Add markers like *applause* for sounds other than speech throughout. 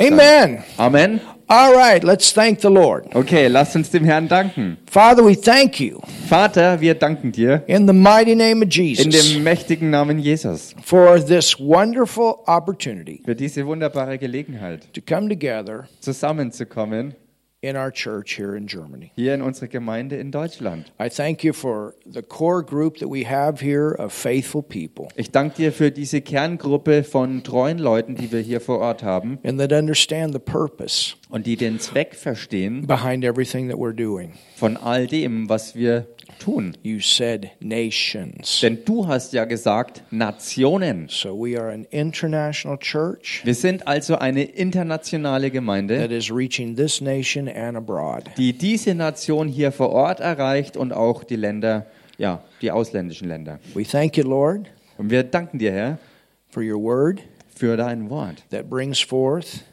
Amen. Amen. All right, let's thank the Lord. Okay, lasst uns dem Herrn danken. Father, we thank you Vater, wir danken dir in the mighty name of in Jesus dem mächtigen Namen Jesus for this wonderful opportunity für diese wunderbare Gelegenheit, to come together zusammenzukommen in our church here in Germany. hier in unserer Gemeinde in Deutschland. I thank you for the core group that we have here of faithful people Ich danke dir für diese Kerngruppe von treuen Leuten, die wir hier vor Ort haben and that understand the purpose und die den Zweck verstehen behind everything that we're doing. von all dem, was wir tun. You said nations. Denn du hast ja gesagt, Nationen. So we are an international church Wir sind also eine internationale Gemeinde, that is reaching this nation and abroad. die diese Nation hier vor Ort erreicht und auch die Länder, ja, die ausländischen Länder. We thank you, Lord, Und wir danken dir, Herr, for your word für dein Wort, that brings forth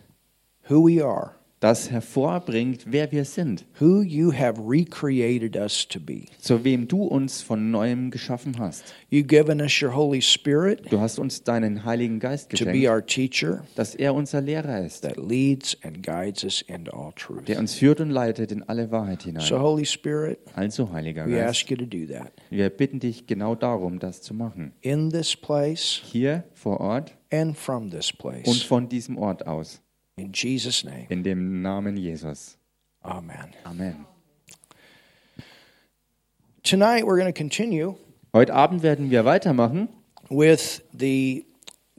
who we are, das hervorbringt, wer wir sind, who you have recreated us to be. zu wem du uns von neuem geschaffen hast. You've given us your Holy Spirit Du hast uns deinen Heiligen Geist to be geschenkt, our teacher dass er unser Lehrer ist, that leads and guides us into all truth. der uns führt und leitet in alle Wahrheit So, hinein. Holy Spirit, Also, Heiliger we Geist, ask you to do that wir bitten dich genau darum, das zu machen. in this place Hier vor Ort and from this und place. von diesem Ort aus. In Jesus' name, In dem Namen Jesus. amen. Amen. Tonight, we're going to continue Heute Abend werden wir weitermachen with the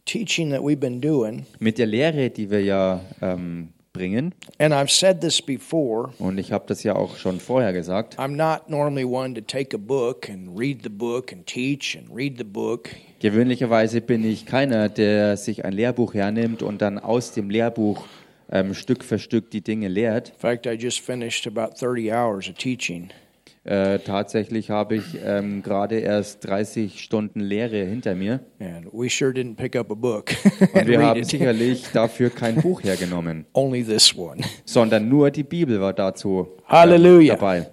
teaching that we've been doing. mit der Lehre, die wir ja ähm, bringen. And I've said this before. Und ich habe das ja auch schon vorher gesagt. I'm not normally one to take a book and read the book and teach and read the book. Gewöhnlicherweise bin ich keiner, der sich ein Lehrbuch hernimmt und dann aus dem Lehrbuch ähm, Stück für Stück die Dinge lehrt. In fact, I just finished about 30 hours of teaching. Äh, tatsächlich habe ich ähm, gerade erst 30 Stunden Lehre hinter mir. And we sure didn't pick up a book *laughs* Und wir haben sicherlich dafür kein Buch hergenommen, *laughs* Only this one. sondern nur die Bibel war dazu ähm, Halleluja. dabei.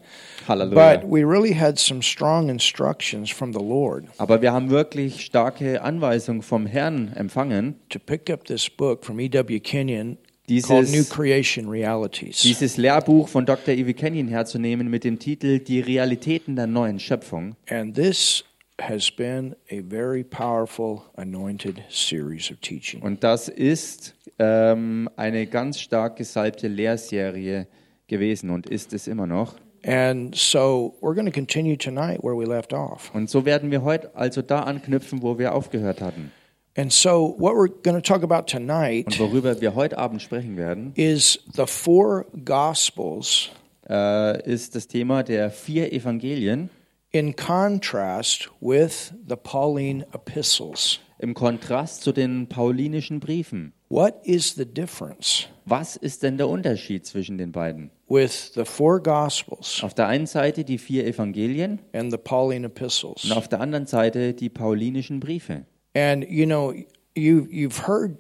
Halleluja. But we really had some strong instructions from the Lord Aber wir haben wirklich starke Anweisungen vom Herrn empfangen, to pick up this book from E.W. Kenyon dieses, Creation Realities. dieses Lehrbuch von Dr. Ivy Kenyon herzunehmen mit dem Titel Die Realitäten der neuen Schöpfung. And this has been a very powerful anointed series of teaching. Und das ist ähm, eine ganz stark gesalbte Lehrserie gewesen und ist es immer noch. And so we're going to continue tonight where we left off. Und so werden wir heute also da anknüpfen, wo wir aufgehört hatten. And so what we're going to talk about Und tonight worüber wir heute Abend sprechen werden, is the four gospels äh, ist das Thema der vier Evangelien in contrast with the Pauline epistles. im Kontrast zu den paulinischen Briefen. What is the difference Was ist denn der Unterschied zwischen den beiden? with the four gospels Auf der einen Seite die vier Evangelien and the Pauline epistles? und auf der anderen Seite die paulinischen Briefe. And you know, you you've heard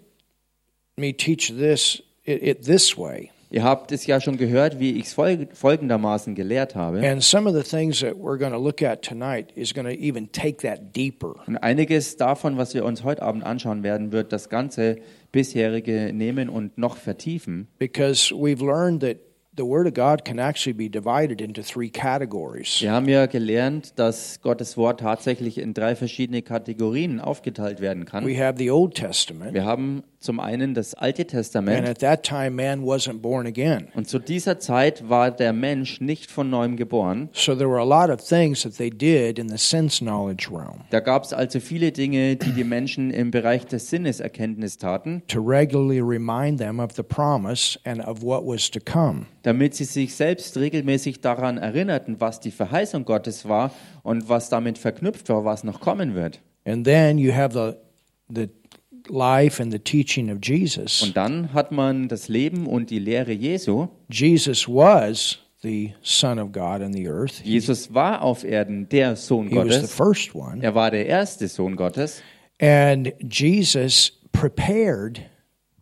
me teach this it, it this way. Ihr habt es ja schon gehört, wie ich es folg folgendermaßen gelehrt habe. And some of the things that we're going to look at tonight is going to even take that deeper. Und einiges davon, was wir uns heute Abend anschauen werden, wird das ganze bisherige nehmen und noch vertiefen. Because we've learned that the Word of God can actually be divided into three categories. Wir haben ja gelernt, dass Gottes Wort tatsächlich in drei verschiedene Kategorien aufgeteilt werden kann. We have the Old Testament, Wir haben zum einen das Alte and Testament. at that time, man wasn't born again. Und zu dieser Zeit war der Mensch nicht von neuem geboren. So there were a lot of things that they did in the sense knowledge realm Da gab es also viele Dinge, die die Menschen im Bereich der Sinneserkenntnis taten, to regularly remind them of the promise and of what was to come. Damit sie sich selbst regelmäßig daran erinnerten, was die Verheißung Gottes war und was damit verknüpft war, was noch kommen wird. And then you have the the life and the teaching of Jesus. Und dann hat man das Leben und die Lehre Jesu. Jesus was the Son of God in the earth. Jesus war auf Erden der Sohn he was the Gottes. first one. Er war der erste Sohn Gottes. And Jesus prepared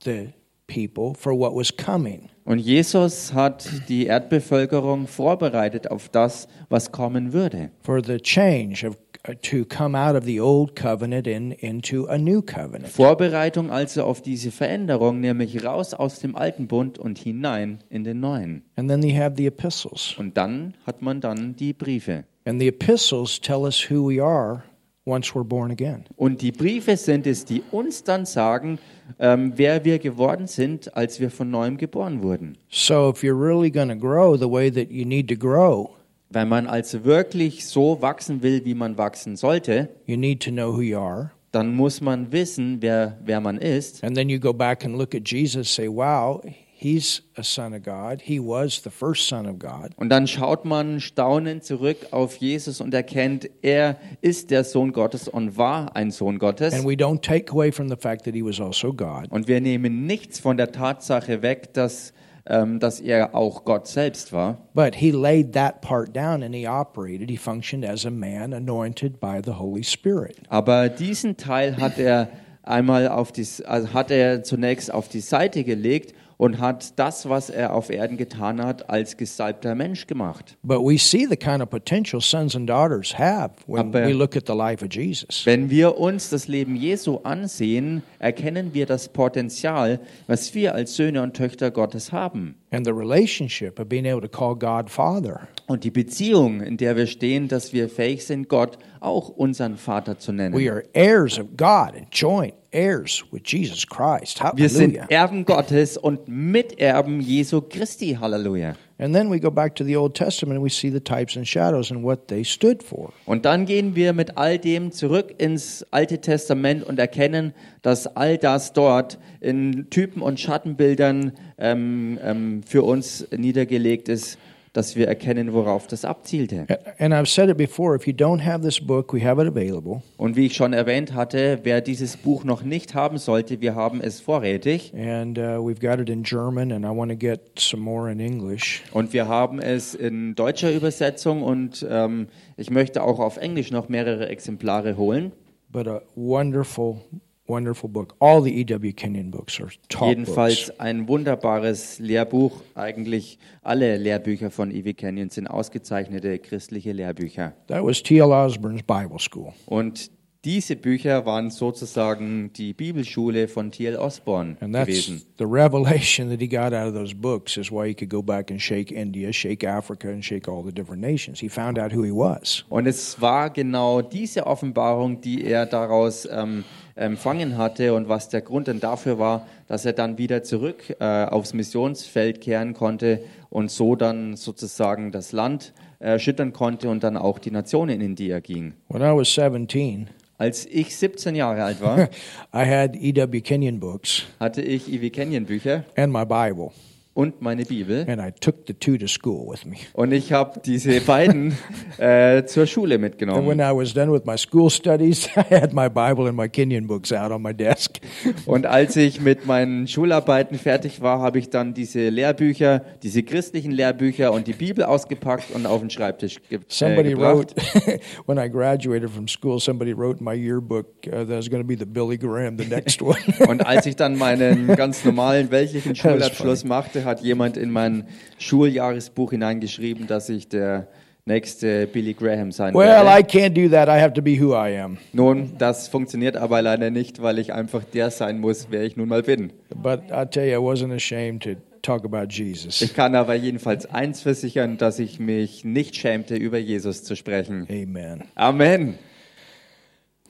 the people for what was coming. Und Jesus hat die Erdbevölkerung vorbereitet auf das, was kommen würde. for the change of, uh, to come out of the old covenant and into a new covenant. Vorbereitung also auf diese Veränderung, nämlich raus aus dem alten Bund und hinein in den neuen. And then they have the epistles. Und dann hat man dann die Briefe. And the epistles tell us who we are once we're born again. Und die Briefe sind es, die uns dann sagen, ähm, wer wir geworden sind, als wir von neuem geboren wurden. So if you're really going to grow the way that you need to grow, Wenn man also wirklich so wachsen will, wie man wachsen sollte, you need to know who you are. dann muss man wissen, wer, wer man ist. And then you go back and look at Jesus say, wow, he's a son of God. He was the first son of God. Und dann schaut man staunend zurück auf Jesus und erkennt, er ist der Sohn Gottes und war ein Sohn Gottes. And we don't take away from the fact that he was also God. Und wir nehmen nichts von der Tatsache weg, dass, ähm, dass er auch Gott selbst war. But he laid that part down and he operated. He functioned as a man anointed by the Holy Spirit. Aber diesen Teil hat er einmal auf die, also hat er zunächst auf die Seite gelegt und hat das, was er auf Erden getan hat, als gesalbter Mensch gemacht. But we see the kind of potential sons and daughters have when Aber- we look at the life of Jesus. Wenn wir uns das Leben Jesu ansehen, erkennen wir das Potenzial, was wir als Söhne und Töchter Gottes haben. And the relationship of being able to call God Father. Und die Beziehung, in der wir stehen, dass wir fähig sind, Gott auch unseren Vater zu nennen. We are heirs of God and joint heirs with Jesus Christ. Wir sind. Erben Gottes und Miterben Jesu Christi. Halleluja. And then we go back to the Old Testament and we see the types and shadows and what they stood for. Und dann gehen wir mit all dem zurück ins Alte Testament und erkennen, dass all das dort in Typen und Schattenbildern ähm, ähm, für uns niedergelegt ist, dass wir erkennen, worauf das abzielte. And I've said it before if you don't have this book, we have it available. Und wie ich schon erwähnt hatte, wer dieses Buch noch nicht haben sollte, wir haben es vorrätig. And uh, we've got it in German, and I want to get some more in English. Und wir haben es in deutscher Übersetzung und ähm, ich möchte auch auf Englisch noch mehrere Exemplare holen. But a wonderful, wonderful book. All the E.W. Kenyon books are top Jedenfalls books. ein wunderbares Lehrbuch. Eigentlich alle Lehrbücher von E.W. Kenyon sind ausgezeichnete christliche Lehrbücher. That was T.L. Osborne's Bible School. Und diese Bücher waren sozusagen die Bibelschule von T.L. Osborne And that's gewesen. the revelation that he got out of those books is why he could go back and shake India, shake Africa, and shake all the different nations. He found out who he was. Und es war genau diese Offenbarung, die er daraus ähm, empfangen hatte und was der Grund dann dafür war, dass er dann wieder zurück äh, aufs Missionsfeld kehren konnte und so dann sozusagen das Land erschüttern konnte und dann auch die Nationen, in die er ging. When I was 17, Als ich 17 Jahre alt war, *laughs* I had E.W. Kenyon books hatte ich E.W. Kenyon Bücher and my Bible, und meine Bibel. and I took the two to school with me. Und ich habe diese beiden *laughs* äh, zur Schule And when mitgenommen. I was done with my school studies, *laughs* I had my Bible and my Kenyon books out on my desk. *laughs* Und als ich mit meinen Schularbeiten fertig war, habe ich dann diese Lehrbücher, diese christlichen Lehrbücher und die Bibel ausgepackt und auf den Schreibtisch ge äh, Somebody gebracht. wrote, when I graduated from school, somebody wrote in my yearbook uh, that was going to be the Billy Graham, the next one. Und als ich dann meinen ganz normalen weltlichen Schulabschluss machte, hat jemand in mein Schuljahresbuch hineingeschrieben, dass ich der nächste Billy Graham sein well, werde. I can't do that. I have to be who I am. Nun, das funktioniert aber leider nicht, weil ich einfach der sein muss, wer ich nun mal bin. But I tell you, I wasn't ashamed to talk about Jesus. Ich kann aber jedenfalls eins versichern, dass ich mich nicht schämte, über Jesus zu sprechen. Amen. Amen.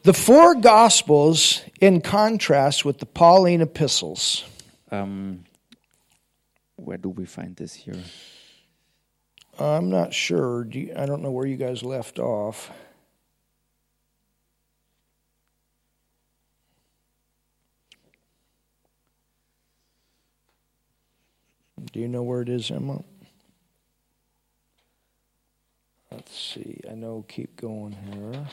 The four Gospels, in contrast with the Pauline epistles, Um, where do we find this here? I'm not sure. Do you, I don't know where you guys left off. Do you know where it is, Emma? Let's see. I know. Keep going here.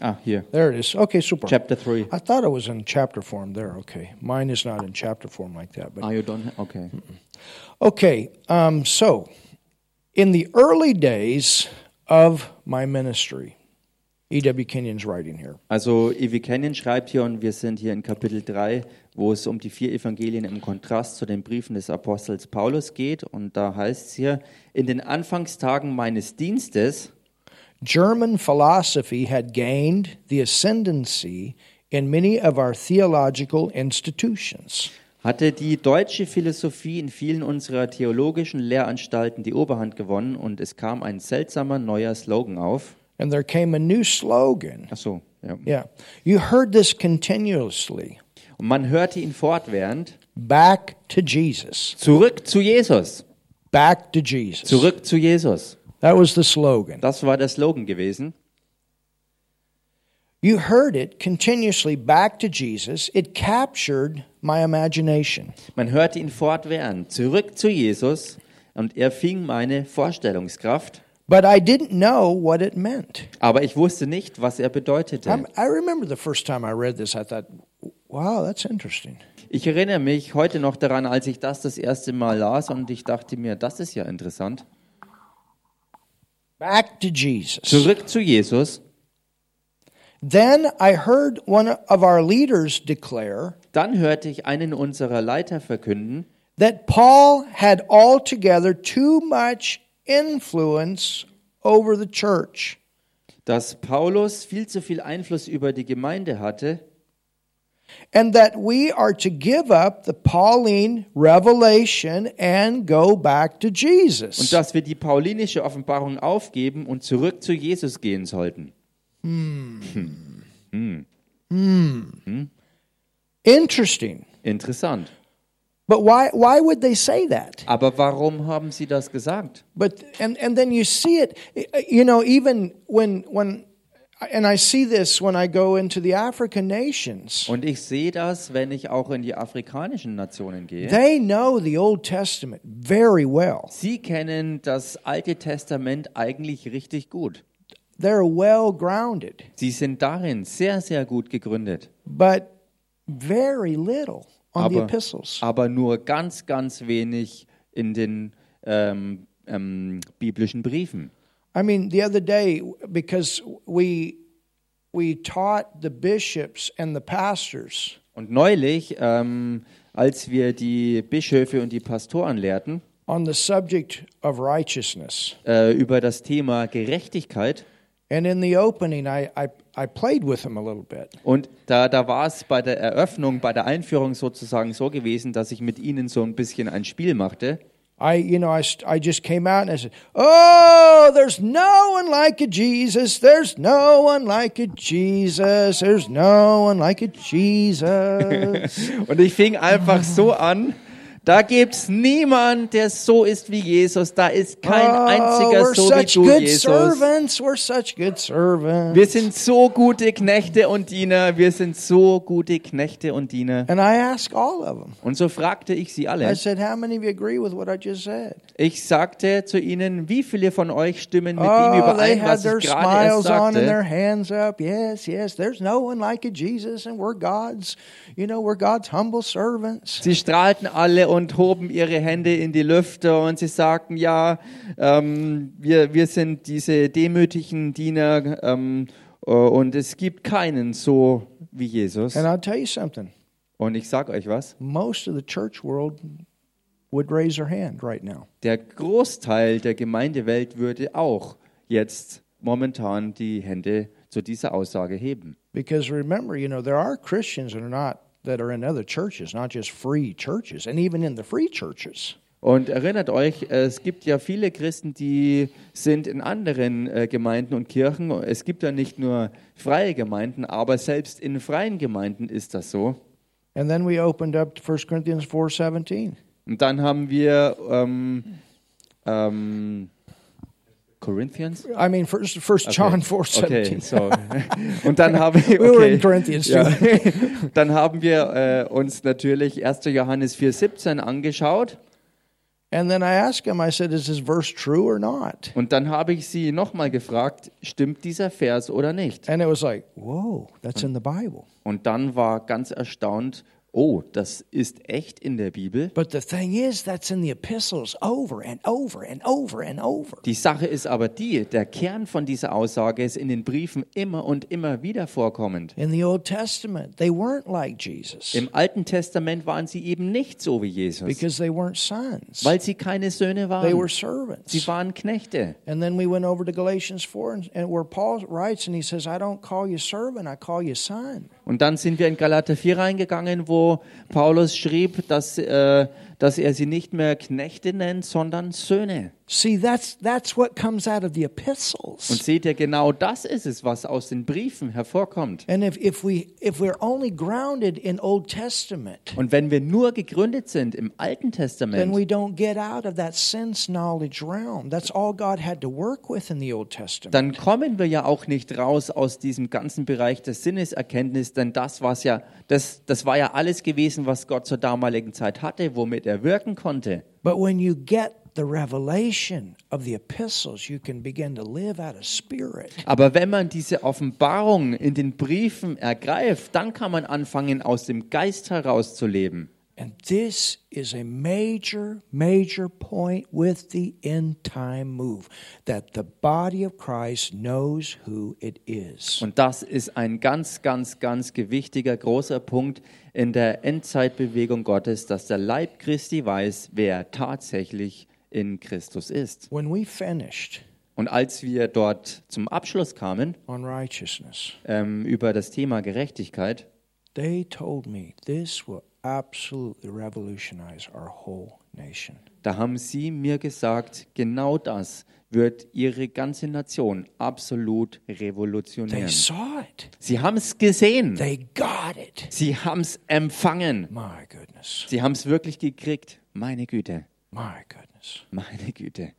Ah, hier. There it is. Okay, super. Chapter 3. I thought it was in chapter form there. Okay. Mine is not in chapter form like that. But Ah, you don't have? Okay. Okay, um, so in the early days of my ministry, E.W. Kenyon's writing here. Also E.W. Kenyon schreibt hier und wir sind hier in Kapitel 3, wo es um die vier Evangelien im Kontrast zu den Briefen des Apostels Paulus geht. Und da heißt es hier, in den Anfangstagen meines Dienstes German philosophy had gained the ascendancy in many of our theological institutions. hatte die deutsche Philosophie in vielen unserer theologischen Lehranstalten die Oberhand gewonnen und es kam ein seltsamer neuer Slogan auf. And there came a new slogan. Ach so, ja. Yeah. You heard this continuously. Und man hörte ihn fortwährend, Back to Jesus. zurück zu Jesus, Back to Jesus. zurück zu Jesus. That was the slogan. Das war der Slogan gewesen. You heard it continuously back to Jesus. It captured my imagination. Man hörte ihn fortwährend, zurück zu Jesus und er fing meine Vorstellungskraft. But I didn't know what it meant. Aber ich wusste nicht, was er bedeutete. I'm, I remember the first time I read this, I thought, wow, that's interesting. Ich erinnere mich heute noch daran, als ich das das erste Mal las und ich dachte mir, das ist ja interessant. Back to Jesus. Zurück zu Jesus. Then I heard one of our leaders declare Dann hörte ich einen unserer Leiter verkünden, that Paul had altogether too much influence over the church. dass Paulus viel zu viel Einfluss über die Gemeinde hatte and that we are to give up the Pauline revelation and go back to und Jesus. dass wir die paulinische Offenbarung aufgeben und zurück zu Jesus gehen sollten. Interesting. Interessant. But why why would they say that? Aber warum haben sie das gesagt? But and and then you see it you know even when when and I see this when I go into the African nations. Und ich sehe das, wenn ich auch in die afrikanischen Nationen gehe. They know the Old Testament very well. Sie kennen das Alte Testament eigentlich richtig gut. They're well grounded, Sie sind darin sehr, sehr gut gegründet. but very little on the Aber, epistles. aber nur ganz, ganz wenig in den ähm, ähm, biblischen Briefen. I mean, the other day, because we we taught the bishops and the pastors. Und neulich, ähm, als wir die Bischöfe und die Pastoren lehrten on the subject of righteousness, äh, über das Thema Gerechtigkeit, and in the opening, I I, I played with them a little bit, und da, da war es bei der Eröffnung, bei der Einführung sozusagen so gewesen, dass ich mit ihnen so ein bisschen ein Spiel machte. I you know I I just came out and I said, "Oh, there's no one like a Jesus. There's no one like a Jesus. There's no one like a Jesus." *laughs* Und ich fing einfach so an. Da gibt's niemand, der so ist wie Jesus. Da ist kein oh, einziger so wie such du, good Jesus. servants. We're such good servants. Wir sind so gute Knechte und Diener. Wir sind so gute Knechte und Diener. And I asked all of them. Und so fragte ich sie I alle. said, How many of you agree with what I just said? Ich sagte zu ihnen, wie viele von euch stimmen mit dem Oh, they überein, had was their ich gerade erst smiles on and their sagte? hands up. Yes, yes, there's no one like Jesus, and we're God's, you know, we're God's humble servants. Sie strahlten alle und hoben ihre Hände in die Lüfte und sie sagten, ja, ähm, wir, wir sind diese demütigen Diener ähm, äh, und es gibt keinen so wie Jesus. And I'll tell you something Und ich sage euch was, most of the church world would raise their hand right now. der Großteil der Gemeindewelt würde auch jetzt momentan die Hände zu dieser Aussage heben. Because remember, you know, there are Christians that are not, that are in other churches, not just free churches, and even in the free churches. Und erinnert euch, es gibt ja viele Christen, die sind in anderen äh, Gemeinden und Kirchen. Es gibt ja nicht nur freie Gemeinden, aber selbst in freien Gemeinden ist das so. And then we opened up to 1 Corinthians 4.17. Und dann haben wir ähm, ähm, Corinthians? I mean, first, first John 4.17. Okay, so. *laughs* Und dann *laughs* haben wir, We were in okay, Corinthians ja. *laughs* dann haben wir äh, uns natürlich 1. Johannes 4,17 angeschaut. And then I asked him, I said, is this verse true or not? Und dann habe ich sie nochmal gefragt, stimmt dieser Vers oder nicht? And it was like, whoa, that's in the Bible. Und dann war ganz erstaunt oh, das ist echt in der Bibel. But the thing is, that's in the epistles over and over and over and over. Die Sache ist aber die, der Kern von dieser Aussage ist in den Briefen immer und immer wieder vorkommend. In the Old Testament, they weren't like Jesus Im Alten Testament waren sie eben nicht so wie Jesus, because they weren't sons. weil sie keine Söhne They were waren. servants. Sie waren Knechte. And then we went over to Galatians 4, and, and where Paul writes, and he says, I don't call you servant, I call you son. Und dann sind wir in Galater 4 reingegangen, wo Paulus schrieb, dass, äh, dass er sie nicht mehr Knechte nennt, sondern Söhne. See, that's, that's what comes out of the Und epistles. seht ihr, genau das ist es, was aus den Briefen hervorkommt. And if, if, we, if we're only grounded in Old Testament, Und wenn wir nur gegründet sind im Alten then Testament, we don't get out of that sense knowledge realm. That's all God had to work with in the Old Testament. dann kommen wir ja auch nicht raus aus diesem ganzen Bereich der Sinneserkenntnis, denn das, was ja, das, das war ja alles gewesen, was Gott zur damaligen Zeit hatte, womit er wirken konnte. But when you get the revelation of the epistles, you can begin to live out of spirit. Aber wenn man diese Offenbarung in den Briefen ergreift, dann kann man anfangen, aus dem Geist heraus zu leben. And this is a major, major point with the end time move that the body of Christ knows who it is. Und das ist ein ganz, ganz, ganz gewichtiger, großer Punkt in der Endzeitbewegung Gottes, dass der Leib Christi weiß, wer tatsächlich in Christus ist. When we finished Und als wir dort zum Abschluss kamen ähm, über das Thema Gerechtigkeit, they told me this will absolutely revolutionize our whole nation. da haben sie mir gesagt, genau das wird ihre ganze Nation absolut They revolutionieren. saw it, Sie haben es gesehen. they got it. Sie haben es empfangen. Sie haben es wirklich gekriegt. Meine Güte, meine Güte.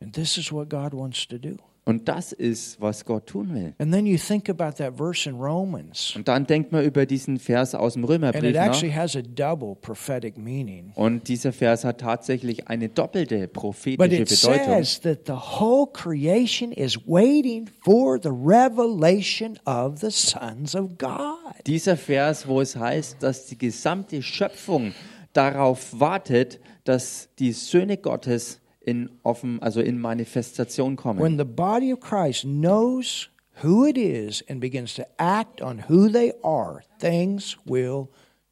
And this is what God wants to do. Und das ist, was Gott tun will. And then you think about that verse in Romans, Und dann denkt man über diesen Vers aus dem and Römerbrief it nach. actually has a double prophetic meaning. Und dieser Vers hat tatsächlich eine doppelte prophetische it Bedeutung. says that the whole creation is waiting for the revelation of the sons of God. Dieser Vers, wo es heißt, dass die gesamte Schöpfung darauf wartet, dass die Söhne Gottes in offen, also in Manifestation kommen. When the body of Christ knows who it is and begins to act on who they are, things will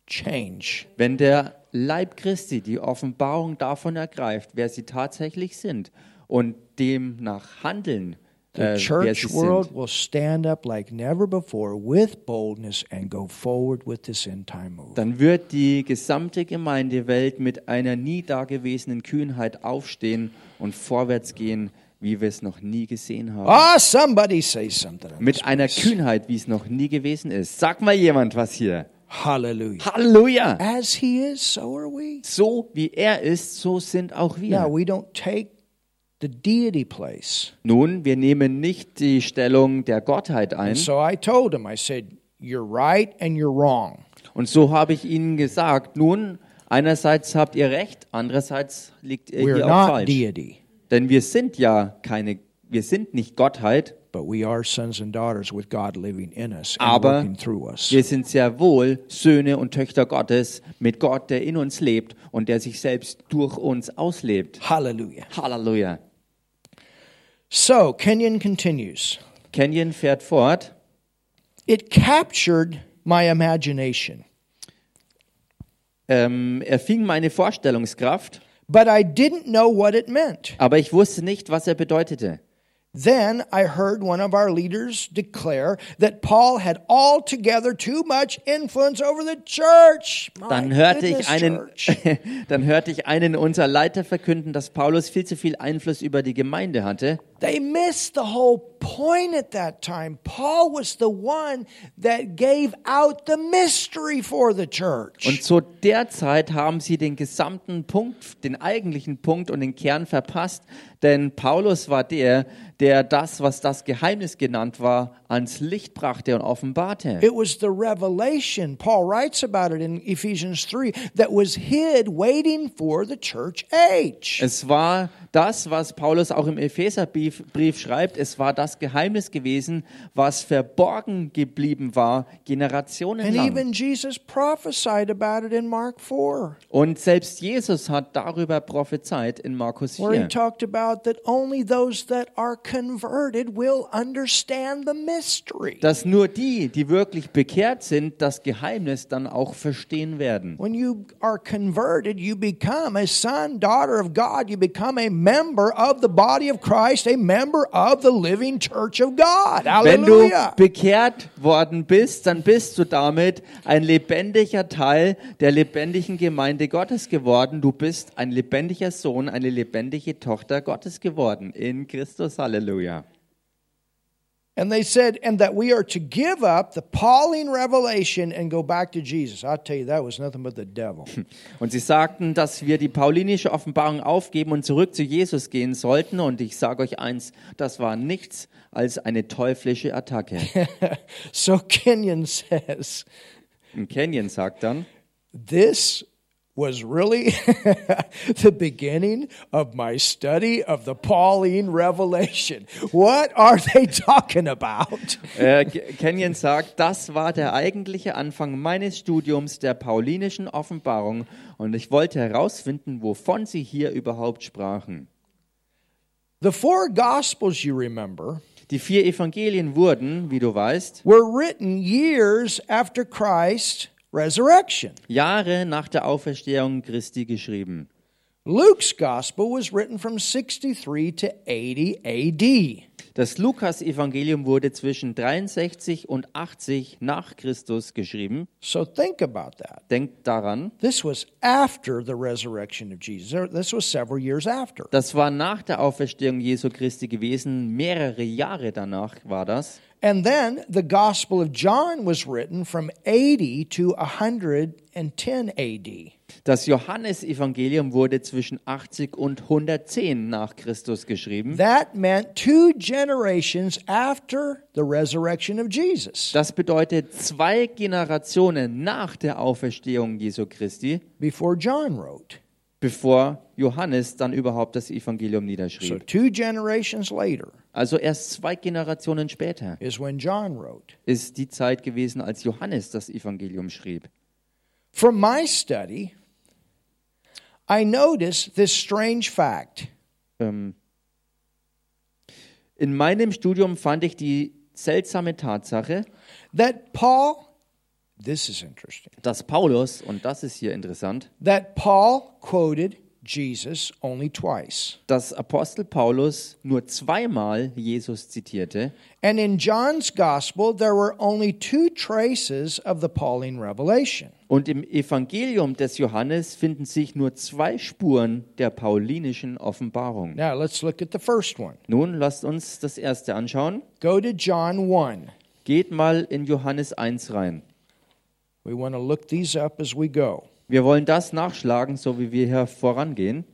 change. Wenn der Leib Christi die Offenbarung davon ergreift, wer sie tatsächlich sind und demnach handeln, The äh, church world will stand up like never before with boldness and go forward with this end time move. dann wird die gesamte Gemeindewelt mit einer nie dagewesenen Kühnheit aufstehen und vorwärts gehen, wie wir es noch nie gesehen haben. Ah, somebody say something. Mit einer. Kühnheit, wie es noch nie gewesen ist. Sag mal jemand was hier. Hallelujah. Halleluja! As he is, so are we. So wie er ist, so sind auch Now, wir. we don't take the deity place. Nun, wir nehmen nicht die Stellung der Gottheit ein. And so I told him, I said, You're right and you're wrong. Und so habe ich ihnen gesagt, nun, einerseits habt ihr recht, andererseits liegt ihr We're auch falsch. deity, Denn wir sind ja keine, wir sind nicht Gottheit, but we are sons and daughters with God living in us and Aber working through us. wir sind sehr wohl Söhne und Töchter Gottes mit Gott, der in uns lebt und der sich selbst durch uns auslebt. Hallelujah. Halleluja. So, Kenyon continues. Kenyon fährt fort. It captured my imagination, Ähm, er fing meine Vorstellungskraft, but I didn't know what it meant. aber ich wusste nicht, was er bedeutete. Then I heard one of our leaders declare that Paul had altogether too much influence over the church. My Dann hörte ich einen, *laughs* dann hörte ich einen unserer Leiter verkünden, dass Paulus viel zu viel Einfluss über die Gemeinde hatte. They missed the whole point at that time. Paul was the one that gave out the mystery for the church. Und zu der Zeit haben sie den gesamten Punkt, den eigentlichen Punkt und den Kern verpasst, denn Paulus war der, der das, was das Geheimnis genannt war, ans Licht brachte und offenbarte. It was the revelation, Paul writes about it in Ephesians 3, that was hid, waiting for the church age. Es war das, was Paulus auch im Epheserbrief Brief schreibt. Es war das Geheimnis gewesen, was verborgen geblieben war, And generationenlang. even Jesus prophesied about it in Mark 4, Und selbst Jesus hat darüber prophezeit in Markus where he 4. talked about that only those that are converted will understand the mystery. Dass nur die, die wirklich bekehrt sind, das Geheimnis dann auch verstehen werden. When you are converted, you become a son, daughter of God. You become a member of the body of Christ, a member of the living church of God. Wenn du Hallelujah. bekehrt worden bist, dann bist du damit ein lebendiger Teil der lebendigen Gemeinde Gottes geworden. Du bist ein lebendiger Sohn, eine lebendige Tochter Gottes geworden in Christus. Halleluja. And they said, and that we are to give up the Pauline revelation and go back to Jesus. I'll tell you, that was nothing but the devil. *laughs* Und sie sagten, dass wir die paulinische Offenbarung aufgeben und zurück zu Jesus gehen sollten. Und ich sage euch eins, das war nichts als eine teuflische Attacke. *laughs* so Kenyon says, Und Kenyon sagt dann, this was really *laughs* the beginning of my study of the Pauline revelation. What are they *laughs* talking about? Äh, Kenyon sagt, das war der eigentliche Anfang meines Studiums der paulinischen Offenbarung und ich wollte herausfinden, wovon sie hier überhaupt sprachen. The four Gospels, you remember, Die vier Evangelien wurden, wie du weißt, were written years after Christ's resurrection. Jahre nach der Auferstehung Christi geschrieben. Luke's Gospel was written from 63 to 80 AD. Das Lukas-Evangelium wurde zwischen 63 und 80 nach Christus geschrieben. So think about that. Denkt daran, This was after the resurrection of Jesus. This was several years after. das war nach der Auferstehung Jesu Christi gewesen. Mehrere Jahre danach war das. And then the Gospel of John was written from 80 to 110 AD. Das Johannesevangelium wurde zwischen 80 und 110 nach Christus geschrieben. That meant two generations after the resurrection of Jesus, Das bedeutet zwei Generationen nach der Auferstehung Jesu Christi, before John wrote. Bevor Johannes dann überhaupt das Evangelium So niederschrieb. two generations later Also erst zwei Generationen später is when John wrote. ist die Zeit gewesen, als Johannes das Evangelium schrieb. From my study, I noticed this strange fact. Ähm, in meinem Studium fand ich die seltsame Tatsache, that Paul, this is interesting, dass Paulus, und das ist hier interessant, that Paul quoted Jesus only twice. dass Apostel Paulus nur zweimal Jesus zitierte And in John's gospel, there were only two traces of the Pauline revelation. und im Evangelium des Johannes finden sich nur zwei Spuren der paulinischen Offenbarung. Now let's look at the first one. Nun lasst uns das erste anschauen. Go to John 1. Geht mal in Johannes 1 rein. We want to look these up as we go. Wir wollen das nachschlagen, so wie wir hier vorangehen.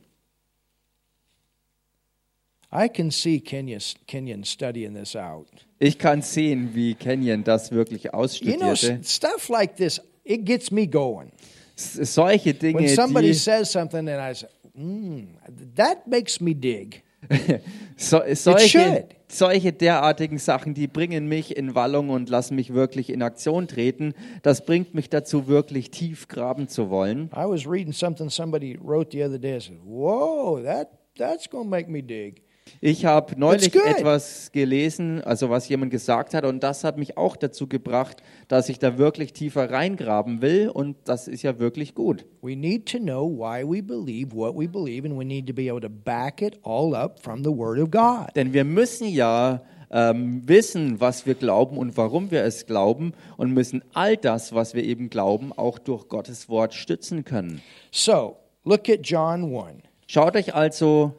I can see Kenyon, Kenyon studying this out. Ich kann sehen, wie Kenyon das wirklich You know, ausstudierte. stuff like this, it gets me going. Solche Dinge, When somebody die, says something and I say, mm, that makes me dig. *laughs* so, solche, should. Solche derartigen Sachen, die bringen mich in Wallung und lassen mich wirklich in Aktion treten. Das bringt mich dazu, wirklich tief graben zu wollen. I was reading something somebody wrote the other day. I said, whoa, that, that's to make me dig. Ich habe neulich etwas gelesen, also was jemand gesagt hat, und das hat mich auch dazu gebracht, dass ich da wirklich tiefer reingraben will, und das ist ja wirklich gut. We need to know why we believe what we believe, and we need to be able to back it all up from the Word of God. Denn wir müssen ja ähm, wissen, was wir glauben und warum wir es glauben, und müssen all das, was wir eben glauben, auch durch Gottes Wort stützen können. So, look at John 1. Schaut euch also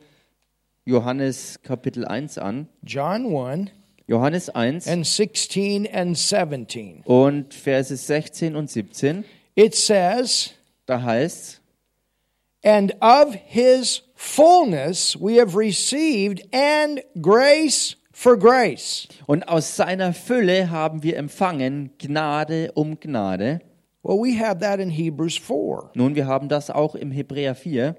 Johannes Kapitel 1 an. John 1 Johannes 1 and 16 and 17. und Verse 16 und 17. It says, Da heißt And of his fullness we have received, and grace for grace. Und aus seiner Fülle haben wir empfangen Gnade um Gnade. Well, we have that in Hebrews 4. Nun, wir haben das auch im Hebräer 4.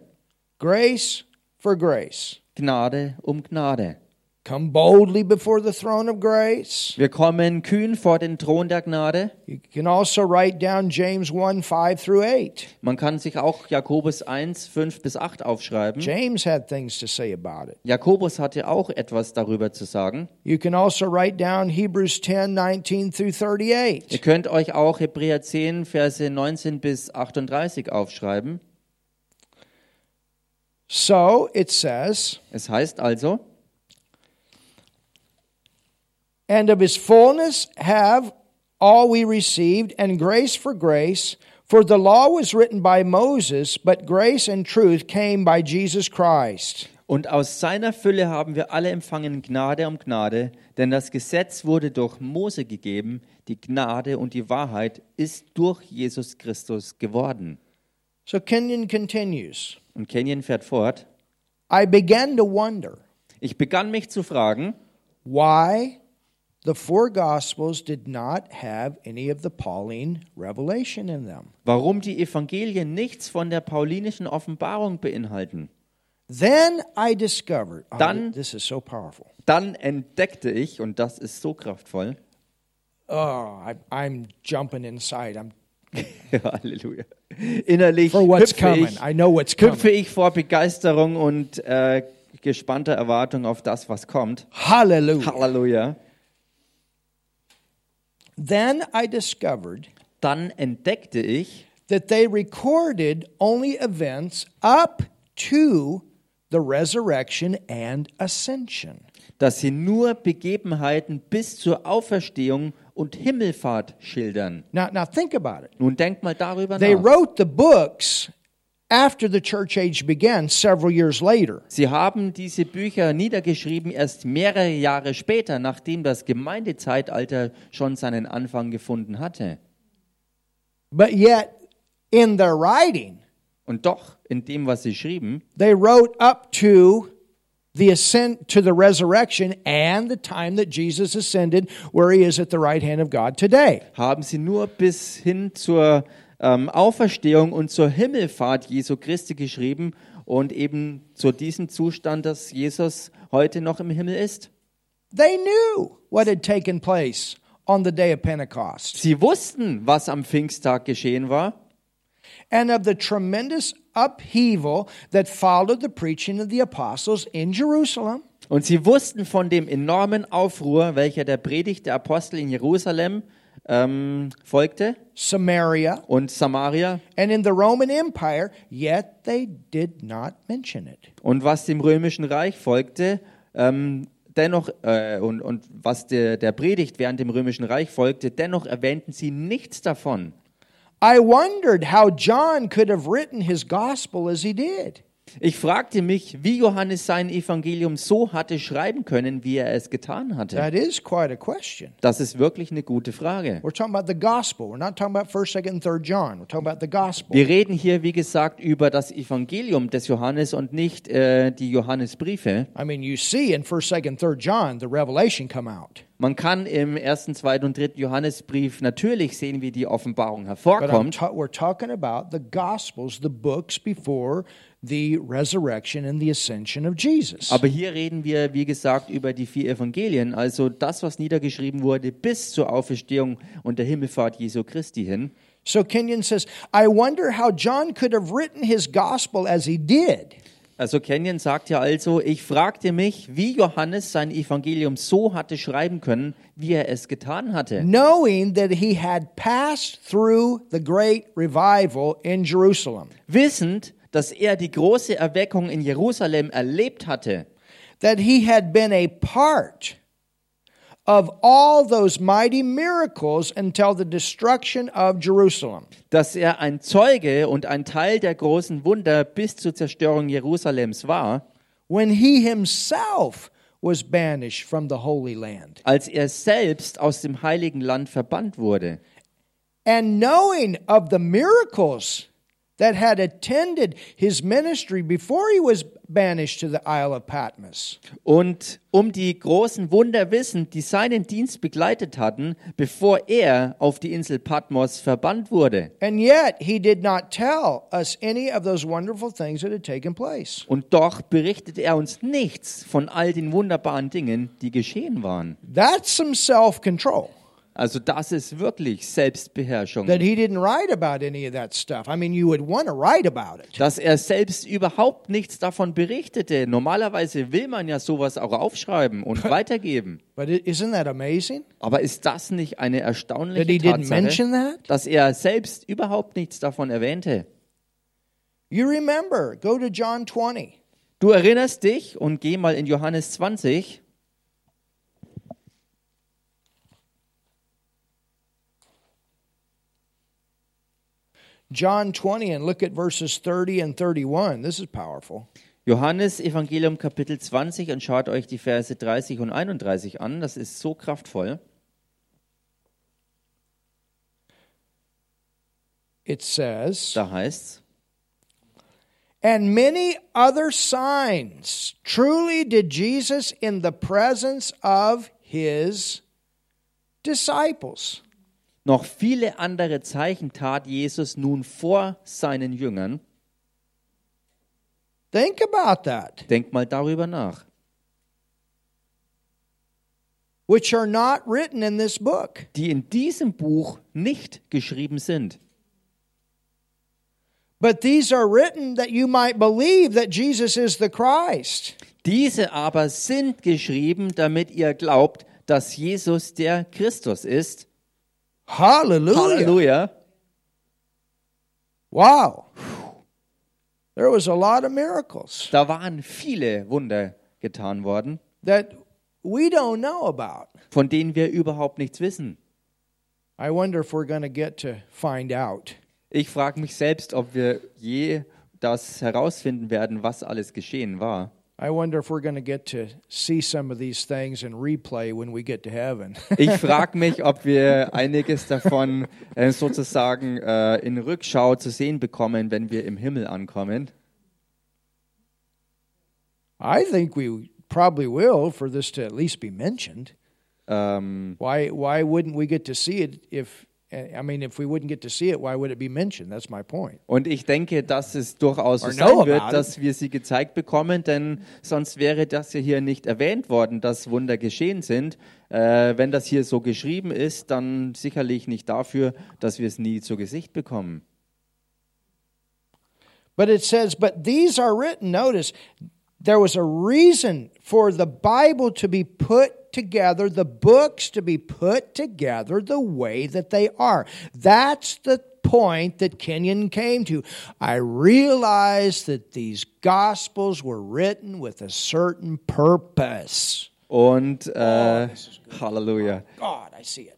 Grace for grace. Gnade um Gnade. Come boldly before the throne of grace. Wir kommen kühn vor den Thron der Gnade. You can also write down James 1 5 through 8. Man kann sich auch Jakobus 1, 5 bis 8 aufschreiben. James had things to say about it. Jakobus hatte auch etwas darüber zu sagen. You can also write down Hebrews 10 19 through Ihr 38. könnt euch auch Hebräer 10, Verse 19 bis 38 aufschreiben. So it says, Es heißt also, And of his fullness have all we received, and grace for grace. For the law was written by Moses, but grace and truth came by Jesus Christ. Und aus seiner Fülle haben wir alle empfangen Gnade um Gnade, denn das Gesetz wurde durch Mose gegeben, die Gnade und die Wahrheit ist durch Jesus Christus geworden. So Kenyon continues Und Kenyon fährt fort. I began to wonder Ich begann mich zu fragen, why the four Gospels did not have any of the Pauline revelation in them. warum die Evangelien nichts von der paulinischen Offenbarung beinhalten. Then I discovered, oh, Dann- this is so powerful. Dann entdeckte ich, und das ist so kraftvoll, Oh, I, I'm jumping inside. I'm *laughs* Halleluja, innerlich for what's hüpfe coming. ich, I know what's coming. hüpfe ich vor Begeisterung und äh, gespannter Erwartung auf das, was kommt. Hallelujah. Halleluja. Then I discovered Dann entdeckte ich, that they recorded only events up to the resurrection and ascension. dass sie nur Begebenheiten bis zur Auferstehung und Himmelfahrt schildern. Now, now think about it. Nun denkt mal darüber They nach. wrote the books after the church age began, several years later. Sie haben diese Bücher niedergeschrieben erst mehrere Jahre später, nachdem das Gemeindezeitalter schon seinen Anfang gefunden hatte. But yet, in their writing, Und doch, in dem, was sie schrieben, they wrote up to the ascent to the resurrection and the time that Jesus ascended, where he is at the right hand of God today. haben sie nur bis hin zur ähm, Auferstehung und zur Himmelfahrt Jesu Christi geschrieben und eben zu diesem Zustand, dass Jesus heute noch im Himmel ist. They knew what had taken place on the day of Pentecost Sie wussten, was am Pfingsttag geschehen war and of the tremendous upheaval that followed the preaching of the apostles in Jerusalem, und sie wussten von dem enormen Aufruhr, welcher der Predigt der Apostel in Jerusalem ähm, folgte Samaria, und Samaria and in the Roman Empire, yet they did not mention it. und was dem römischen Reich folgte. Ähm, dennoch äh, und, und was der, der Predigt während dem römischen Reich folgte, dennoch erwähnten sie nichts davon. I wondered how John could have written his gospel as he did. Ich fragte mich, wie Johannes sein Evangelium so hatte schreiben können, wie er es getan hatte. That is quite a question. Das ist wirklich eine gute Frage. We're talking about the gospel. We're not talking about 1st, 2nd, and 3rd John. We're talking about the gospel. Wir reden hier, wie gesagt, über das Evangelium des Johannes und nicht äh, die Johannesbriefe. I mean, you see in 1st, 2nd, and 3rd John the revelation come out. Man kann im ersten, zweiten und dritten Johannesbrief natürlich sehen, wie die Offenbarung But I'm hervorkommt. ta- we're talking about the gospels, the books before the resurrection and the ascension of Jesus. Aber hier reden wir, wie gesagt, über die vier Evangelien, also das, was niedergeschrieben wurde bis zur Auferstehung und der Himmelfahrt Jesu Christi hin. So Kenyon says, I wonder how John could have written his gospel as he did. Also Kenyon sagt ja also, ich fragte mich, wie Johannes sein Evangelium so hatte schreiben können, wie er es getan hatte, knowing that he had passed through the great revival in Jerusalem, wissend, dass er die große Erweckung in Jerusalem erlebt hatte, that he had been a part of all those mighty miracles until the destruction of Jerusalem. dass er ein Zeuge und ein Teil der großen Wunder bis zur Zerstörung Jerusalems war, when he himself was banished from the Holy Land. als er selbst aus dem heiligen Land verbannt wurde. And knowing of the miracles that had attended his ministry before he was banished to the Isle of Patmos. Und um die großen Wunder wissen, die seinen Dienst begleitet hatten, bevor er auf die Insel Patmos verbannt wurde. And yet he did not tell us any of those wonderful things that had taken place. Und doch berichtet er uns nichts von all den wunderbaren Dingen, die geschehen waren. That's some self control. Also das ist wirklich Selbstbeherrschung. That he didn't write about any of that stuff. I mean, you would want to write about it. Dass er selbst überhaupt nichts davon berichtete. Normalerweise will man ja sowas auch aufschreiben und weitergeben. But isn't that amazing? Aber ist das nicht eine That erstaunliche he didn't Tatsache, mention that? dass er selbst überhaupt nichts davon erwähnte? You remember, go to John 20. Du erinnerst dich und geh mal in Johannes 20. John 20 and look at verses 30 and 31. This is powerful. Johannes Evangelium Kapitel 20 und schaut euch die Verse 30 und 31 an. Das ist so kraftvoll. It says, Da heißt's: And many other signs truly did Jesus in the presence of his disciples. Noch viele andere Zeichen tat Jesus nun vor seinen Jüngern. Think about that. Denk mal darüber nach. Which are not written in this book. Die in diesem Buch nicht geschrieben sind. But these are written that you might believe that Jesus is the Christ. Diese aber sind geschrieben, damit ihr glaubt, dass Jesus der Christus ist. Hallelujah. Halleluja. Wow. There was a lot of miracles Da waren viele Wunder getan worden, that we don't know about. von denen wir überhaupt nichts wissen. I wonder if we're going to get to find out. Ich frage mich selbst, ob wir je das herausfinden werden, was alles geschehen war. I wonder if we're going to get to see some of these things in replay when we get to heaven. *laughs* Ich frage mich, ob wir einiges davon äh, sozusagen äh, in Rückschau zu sehen bekommen, wenn wir im Himmel ankommen. I think we probably will for this to at least be mentioned. Ähm, Why why wouldn't we get to see it if I mean if we wouldn't get to see it why would it be mentioned? That's my point. und ich denke, dass es durchaus so sein wird, dass wir sie gezeigt bekommen, denn sonst wäre das ja hier nicht erwähnt worden, dass Wunder geschehen sind. Äh, wenn das hier so geschrieben ist, dann sicherlich nicht dafür, dass wir es nie zu Gesicht bekommen. But it says, but these are written. Notice, there was a reason for the Bible to be put together, the books to be put together the way that they are. That's the point that Kenyon came to. I realized that these Gospels were written with a certain purpose. Und äh, Halleluja.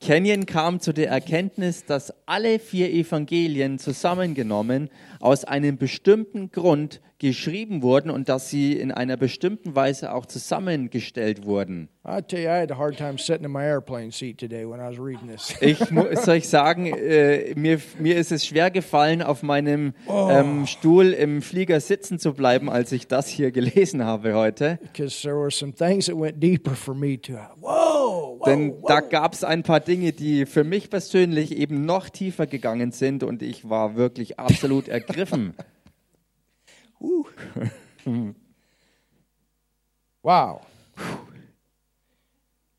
Kenyon kam zu der Erkenntnis, dass alle vier Evangelien zusammengenommen aus einem bestimmten Grund geschrieben wurden und dass sie in einer bestimmten Weise auch zusammengestellt wurden. I tell you, I had a hard time sitting in my airplane seat today when I was reading this. *laughs* Ich muss euch sagen, äh, mir, mir ist es schwer gefallen, auf meinem ähm, Stuhl im Flieger sitzen zu bleiben, als ich das hier gelesen habe heute. because there were some things that went deeper for me too. Whoa, Denn da gab es ein paar Dinge, die für mich persönlich eben noch tiefer gegangen sind und ich war wirklich absolut ergriffen. *laughs* *laughs* wow.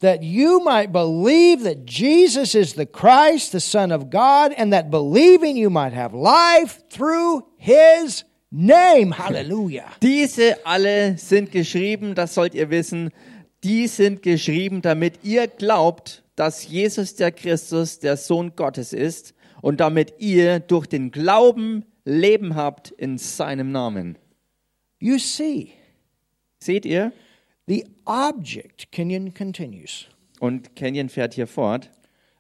That you might believe that Jesus is the Christ, the Son of God, and that believing you might have life through his name. *laughs* Hallelujah. Diese alle sind geschrieben, das sollt ihr wissen, die sind geschrieben, damit ihr glaubt, dass Jesus der Christus, der Sohn Gottes ist und damit ihr durch den Glauben Leben habt in seinem Namen. You see, Seht ihr? the object, Kenyon continues, Und Kenyon fährt hier fort.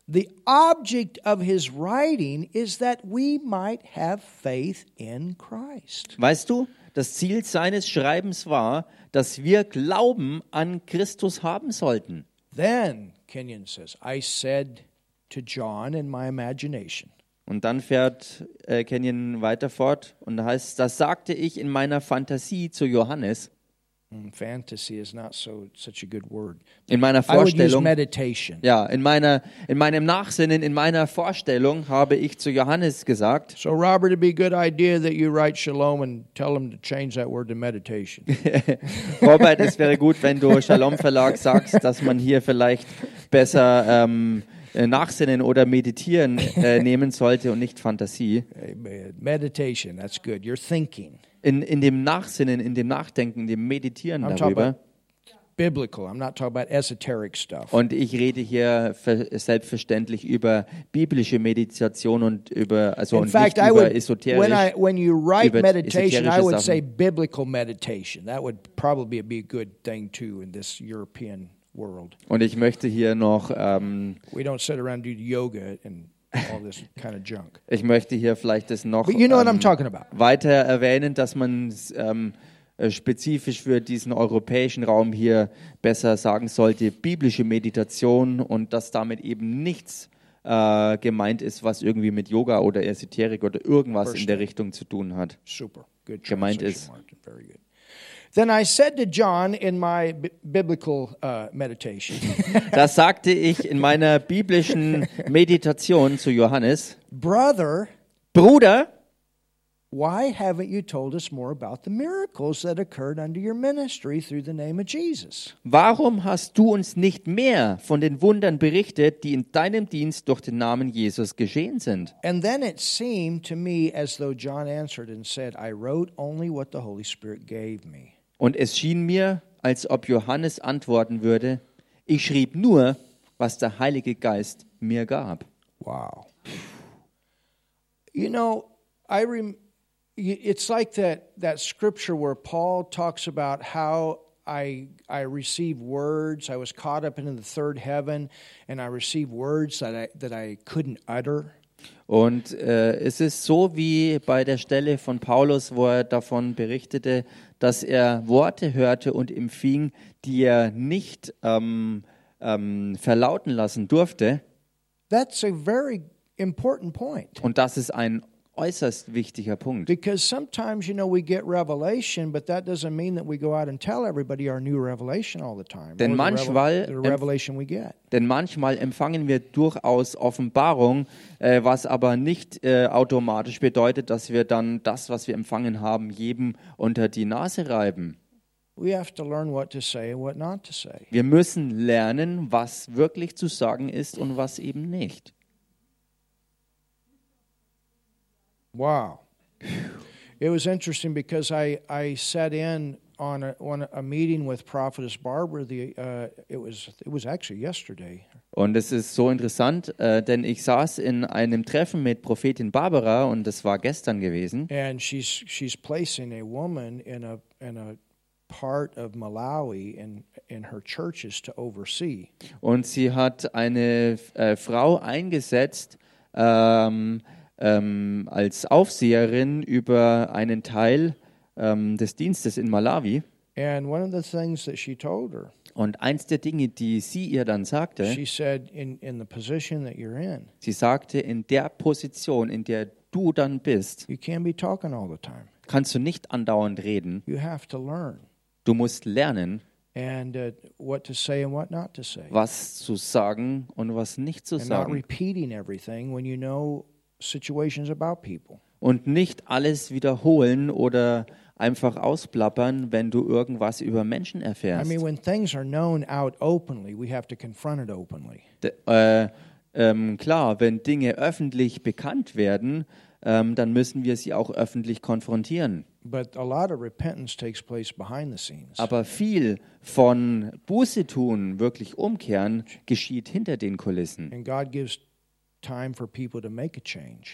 the object of his writing is that we might have faith in Christ. Weißt du, das Ziel seines Schreibens war, dass wir Glauben an Christus haben sollten. Then, Kenyon says, I said to John in my imagination, Und dann fährt äh, Kenyon weiter fort und heißt das sagte ich in meiner Fantasie zu Johannes. Mm, fantasy is not so such a good word. In meiner I would use Vorstellung, meditation. ja, in meiner, in meinem Nachsinnen, in meiner Vorstellung habe ich zu Johannes gesagt, So, Robert, it'd be a good idea that you write shalom and tell them to change that word to meditation. *laughs* Robert, es wäre gut, wenn du Shalom Verlag sagst, dass man hier vielleicht besser ähm, äh, Nachsinnen oder Meditieren äh, nehmen sollte und nicht Fantasie. Meditation, that's good. You're thinking. In, in dem Nachsinnen, in dem Nachdenken, in dem Meditieren I'm darüber. biblical. I'm not talking about esoteric stuff. Und ich rede hier ver- selbstverständlich über biblische Meditation und über, also In und fact, nicht I über would, esoterisch. when I when you write meditation, I would Sachen. say biblical meditation. That would probably be a good thing too in this European world. Und ich möchte hier noch, ähm, We don't sit around do yoga and all this kind of junk. ich möchte hier vielleicht das noch But you know what I'm ähm, talking about. weiter erwähnen, dass man ähm, äh, spezifisch für diesen europäischen Raum hier besser sagen sollte, biblische Meditation und dass damit eben nichts äh, gemeint ist, was irgendwie mit Yoga oder Esoterik oder irgendwas in der Richtung zu tun hat. Super. Good Gemeint ist- Martin. Very good. Then I said to John in my bi- biblical uh, meditation, *laughs* Das sagte ich in meiner biblischen Meditation zu Johannes. Brother, Bruder, why haven't you told us more about the miracles that occurred under your ministry through the name of Jesus? warum hast du uns nicht mehr von den Wundern berichtet, die in deinem Dienst durch den Namen Jesus geschehen sind? And then it seemed to me as though John answered and said, I wrote only what the Holy Spirit gave me. Und es schien mir, als ob Johannes antworten würde, ich schrieb nur, was der Heilige Geist mir gab. Wow. You know, I rem- it's like that that scripture where Paul talks about how I I received words. I was caught up into the third heaven, and I received words that I that I couldn't utter. Und äh, es ist so wie bei der Stelle von Paulus, wo er davon berichtete, dass er Worte hörte und empfing, die er nicht ähm, ähm, verlauten lassen durfte. That's a very important point. Und das ist ein äußerst wichtiger Punkt. Because sometimes, you know, we get revelation, but that doesn't mean that we go out and tell everybody our new revelation all the time. Denn manchmal- the revelation we get. Denn manchmal empfangen wir durchaus Offenbarung, äh, was aber nicht äh, automatisch bedeutet, dass wir dann das, was wir empfangen haben, jedem unter die Nase reiben. We have to learn what to say and what not to say. Wir müssen lernen, was wirklich zu sagen ist und was eben nicht. Wow. It was interesting because I, I sat in on a, on a meeting with Prophetess Barbara. The uh, it was it was actually yesterday, Und es ist so interessant, äh, denn ich saß in einem Treffen mit Prophetin Barbara und das war gestern gewesen. and she's she's placing a woman in a in a part of Malawi in in her churches to oversee. Und sie hat eine äh, Frau eingesetzt ähm, ähm, als Aufseherin über einen Teil ähm, des Dienstes in Malawi. And one of the things that she told her, Und eins der Dinge, die sie ihr dann sagte, she said, in in the position that you're in, sie sagte, in der Position, in der du dann bist, you can't be talking all the time. kannst du nicht andauernd reden. You have to learn Du musst lernen, and uh, what to say and what not to say. was zu sagen und was nicht zu and not sagen. repeating everything when you know situations about people. Und nicht alles wiederholen oder einfach ausplappern, wenn du irgendwas über Menschen I erfährst. mean, when things are known out openly, we have to confront it openly. D äh, ähm, klar, wenn Dinge öffentlich bekannt werden, ähm, dann müssen wir sie auch öffentlich konfrontieren. But a lot of repentance takes place behind the scenes. Aber viel von Buße tun, wirklich umkehren, geschieht hinter den Kulissen. And God gives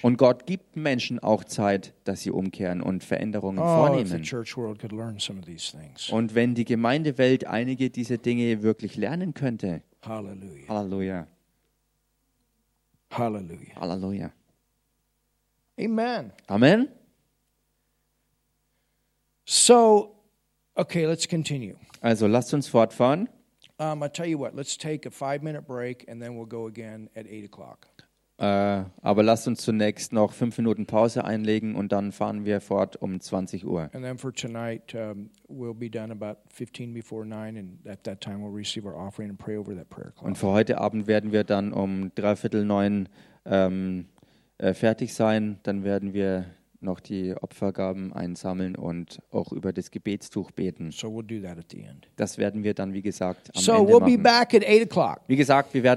Und Gott gibt Menschen auch Zeit, dass sie umkehren und Veränderungen Oh, vornehmen. church world could learn some of these things. Und wenn die Gemeindewelt einige dieser Dinge wirklich lernen könnte, Hallelujah. Halleluja, Hallelujah. Halleluja. Amen. Amen. So, okay, let's continue. Also lasst uns fortfahren. Um, I'll tell you what, let's take a five minute break and then we'll go again at 8 o'clock. Äh, aber lasst uns zunächst noch fünf Minuten Pause einlegen und dann fahren wir fort um 20 Uhr. And then for tonight, um, we'll be done about 15 before 9, and at that time, we'll receive our offering and pray over that prayer Und für heute Abend werden wir dann um dreiviertel neun ähm, äh, fertig sein. Dann werden wir noch die Opfergaben einsammeln und auch über das Gebetstuch beten. So we'll do that at the end. Das werden wir dann, wie gesagt, am So Ende we'll be machen. back at 8 o'clock. Wie gesagt, wir werden